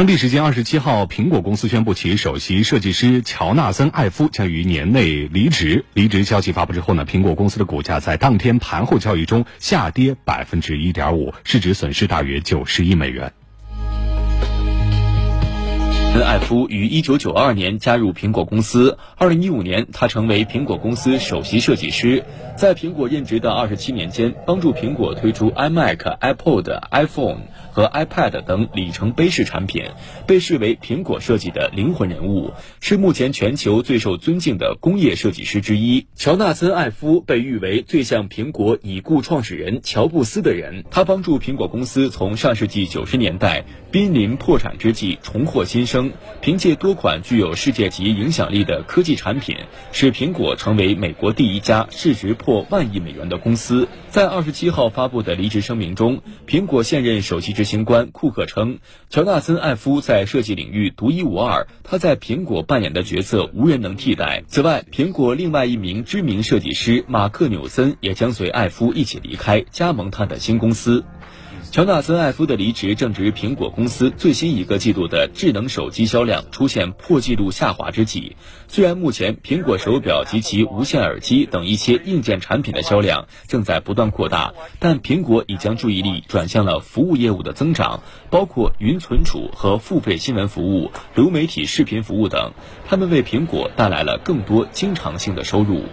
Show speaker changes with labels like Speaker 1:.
Speaker 1: 当地时间二十七号，苹果公司宣布其首席设计师乔纳森·艾夫将于年内离职。离职消息发布之后呢，苹果公司的股价在当天盘后交易中下跌百分之一点五，市值损失大约九十亿美元。
Speaker 2: 恩艾夫于一九九二年加入苹果公司，二零一五年他成为苹果公司首席设计师。在苹果任职的二十七年间，帮助苹果推出 iMac、iPod、iPhone 和 iPad 等里程碑式产品，被视为苹果设计的灵魂人物，是目前全球最受尊敬的工业设计师之一。乔纳森·艾夫被誉为最像苹果已故创始人乔布斯的人，他帮助苹果公司从上世纪九十年代濒临破产之际重获新生。凭借多款具有世界级影响力的科技产品，使苹果成为美国第一家市值破万亿美元的公司。在二十七号发布的离职声明中，苹果现任首席执行官库克称，乔纳森·艾夫在设计领域独一无二，他在苹果扮演的角色无人能替代。此外，苹果另外一名知名设计师马克·纽森也将随艾夫一起离开，加盟他的新公司。乔纳森·艾夫的离职正值苹果公司最新一个季度的智能手机销量出现破纪录下滑之际。虽然目前苹果手表及其无线耳机等一些硬件产品的销量正在不断扩大，但苹果已将注意力转向了服务业务的增长，包括云存储和付费新闻服务、流媒体视频服务等，他们为苹果带来了更多经常性的收入。